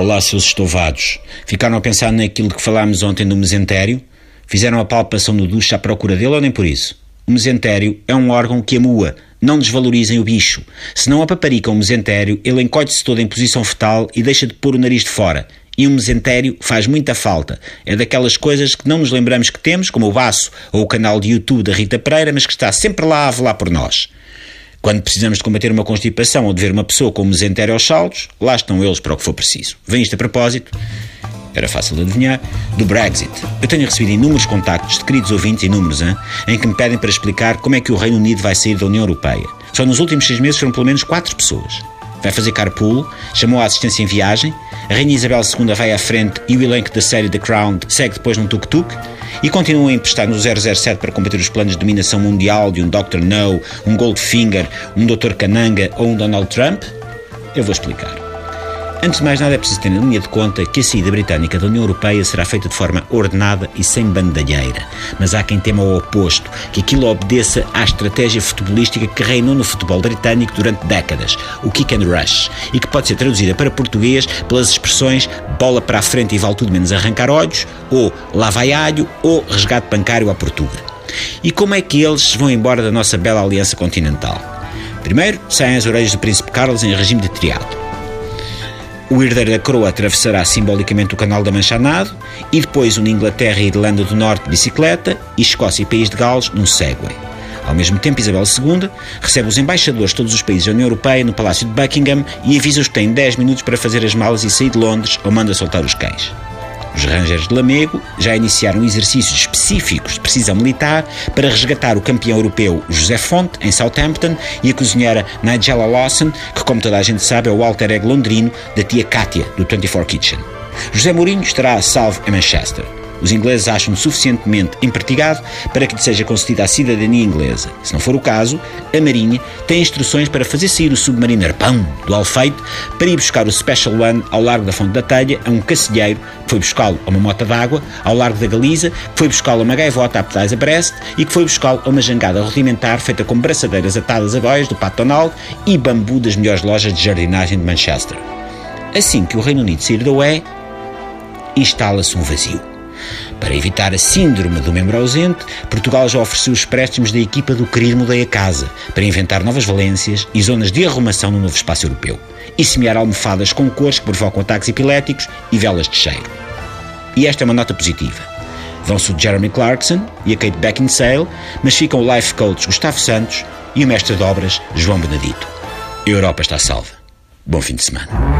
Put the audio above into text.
Olá, seus estovados. Ficaram a pensar naquilo que falámos ontem do mesentério? Fizeram a palpação no duche à procura dele ou nem por isso? O mesentério é um órgão que amua. Não desvalorizem o bicho. Se não apaparicam o mesentério, ele encoide-se todo em posição fetal e deixa de pôr o nariz de fora. E um mesentério faz muita falta. É daquelas coisas que não nos lembramos que temos, como o baço ou o canal de YouTube da Rita Pereira, mas que está sempre lá a velar por nós. Quando precisamos de combater uma constipação ou de ver uma pessoa com mesentério aos saltos, lá estão eles para o que for preciso. Vem isto a propósito, era fácil de adivinhar, do Brexit. Eu tenho recebido inúmeros contactos de queridos ouvintes, inúmeros, hein, em que me pedem para explicar como é que o Reino Unido vai sair da União Europeia. Só nos últimos seis meses foram pelo menos quatro pessoas. Vai fazer carpool, chamou a assistência em viagem, a Rainha Isabel II vai à frente e o elenco da série The Crown segue depois num tuk-tuk e continuam a emprestar no 007 para combater os planos de dominação mundial de um Dr. No, um Goldfinger, um Dr. Cananga ou um Donald Trump? Eu vou explicar. Antes de mais nada, é preciso ter em linha de conta que a saída britânica da União Europeia será feita de forma ordenada e sem bandalheira. Mas há quem tema o oposto, que aquilo obedeça à estratégia futebolística que reinou no futebol britânico durante décadas, o kick and rush, e que pode ser traduzida para português pelas expressões bola para a frente e vale tudo menos arrancar olhos, ou lá vai alho, ou resgate bancário à Portuga. E como é que eles vão embora da nossa bela aliança continental? Primeiro, saem as orelhas do Príncipe Carlos em regime de triado. O herdeiro da coroa atravessará simbolicamente o Canal da Mancha a nado e depois une Inglaterra e Irlanda do Norte de bicicleta e Escócia e País de Gales num Segway. Ao mesmo tempo, Isabel II recebe os embaixadores de todos os países da União Europeia no Palácio de Buckingham e avisa-os que têm 10 minutos para fazer as malas e sair de Londres ou manda soltar os cães. Os Rangers de Lamego já iniciaram exercícios específicos de precisão militar para resgatar o campeão europeu José Fonte, em Southampton, e a cozinheira Nigella Lawson, que, como toda a gente sabe, é o alter ego londrino da tia Katia, do 24 Kitchen. José Mourinho estará a salvo em Manchester. Os ingleses acham suficientemente empertigado para que lhe seja concedida a cidadania inglesa. Se não for o caso, a Marinha tem instruções para fazer sair o submarino Arpão do Alfeito para ir buscar o Special One ao largo da Fonte da Telha a um cacilheiro que foi buscá-lo a uma mota d'água ao largo da Galiza, que foi buscá-lo a uma gaivota a pedais a Brest e que foi buscá-lo a uma jangada rudimentar feita com braçadeiras atadas a boias do Pato Donald e bambu das melhores lojas de jardinagem de Manchester. Assim que o Reino Unido sair da UE, instala-se um vazio. Para evitar a síndrome do membro ausente, Portugal já ofereceu os préstimos da equipa do Querido Mudei a Casa para inventar novas valências e zonas de arrumação no novo espaço europeu e semear almofadas com cores que provocam ataques epiléticos e velas de cheiro. E esta é uma nota positiva. Vão-se o Jeremy Clarkson e a Kate Beckinsale, mas ficam o life coach Gustavo Santos e o mestre de obras João Benedito. A Europa está salva. Bom fim de semana.